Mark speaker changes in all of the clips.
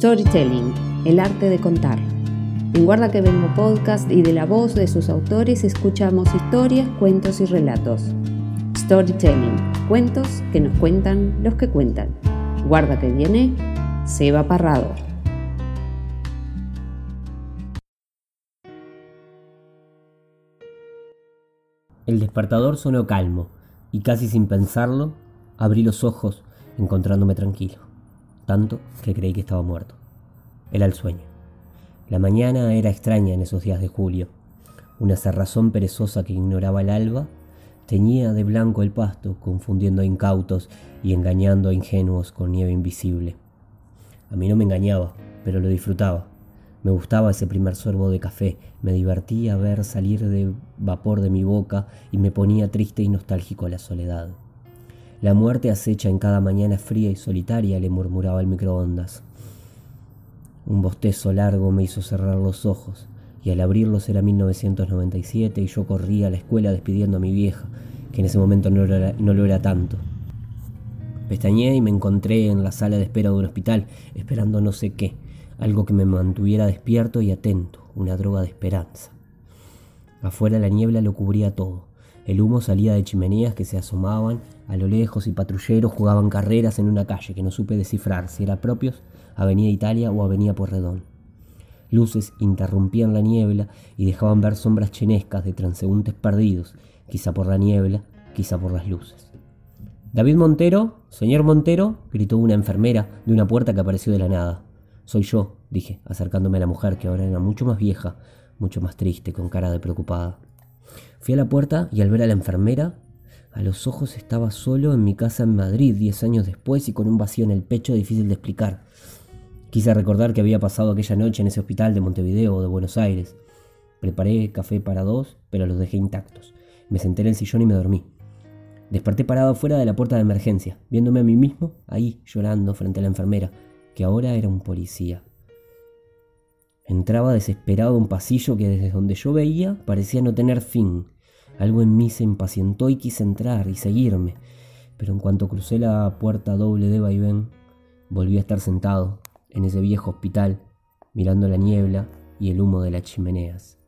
Speaker 1: Storytelling, el arte de contar. En Guarda que Vengo Podcast y de la voz de sus autores escuchamos historias, cuentos y relatos. Storytelling, cuentos que nos cuentan los que cuentan. Guarda que viene, Seba Parrado.
Speaker 2: El despertador sonó calmo y casi sin pensarlo, abrí los ojos encontrándome tranquilo tanto que creí que estaba muerto. Era el sueño. La mañana era extraña en esos días de julio. Una cerrazón perezosa que ignoraba el alba teñía de blanco el pasto, confundiendo a incautos y engañando a ingenuos con nieve invisible. A mí no me engañaba, pero lo disfrutaba. Me gustaba ese primer sorbo de café, me divertía ver salir de vapor de mi boca y me ponía triste y nostálgico la soledad. La muerte acecha en cada mañana fría y solitaria, le murmuraba el microondas. Un bostezo largo me hizo cerrar los ojos, y al abrirlos era 1997 y yo corría a la escuela despidiendo a mi vieja, que en ese momento no lo era, no lo era tanto. Pestañeé y me encontré en la sala de espera de un hospital, esperando no sé qué, algo que me mantuviera despierto y atento, una droga de esperanza. Afuera la niebla lo cubría todo. El humo salía de chimeneas que se asomaban a lo lejos y patrulleros jugaban carreras en una calle que no supe descifrar si era propios Avenida Italia o Avenida Porredón. Luces interrumpían la niebla y dejaban ver sombras chenescas de transeúntes perdidos, quizá por la niebla, quizá por las luces. David Montero, señor Montero, gritó una enfermera de una puerta que apareció de la nada. Soy yo, dije, acercándome a la mujer que ahora era mucho más vieja, mucho más triste, con cara de preocupada. Fui a la puerta y al ver a la enfermera, a los ojos estaba solo en mi casa en Madrid, diez años después y con un vacío en el pecho difícil de explicar. Quise recordar que había pasado aquella noche en ese hospital de Montevideo o de Buenos Aires. Preparé café para dos, pero los dejé intactos. Me senté en el sillón y me dormí. Desperté parado fuera de la puerta de emergencia, viéndome a mí mismo ahí llorando frente a la enfermera, que ahora era un policía. Entraba desesperado a un pasillo que desde donde yo veía parecía no tener fin. Algo en mí se impacientó y quise entrar y seguirme, pero en cuanto crucé la puerta doble de vaivén, volví a estar sentado en ese viejo hospital, mirando la niebla y el humo de las chimeneas.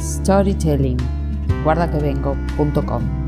Speaker 1: Storytelling. Guardaquevengo.com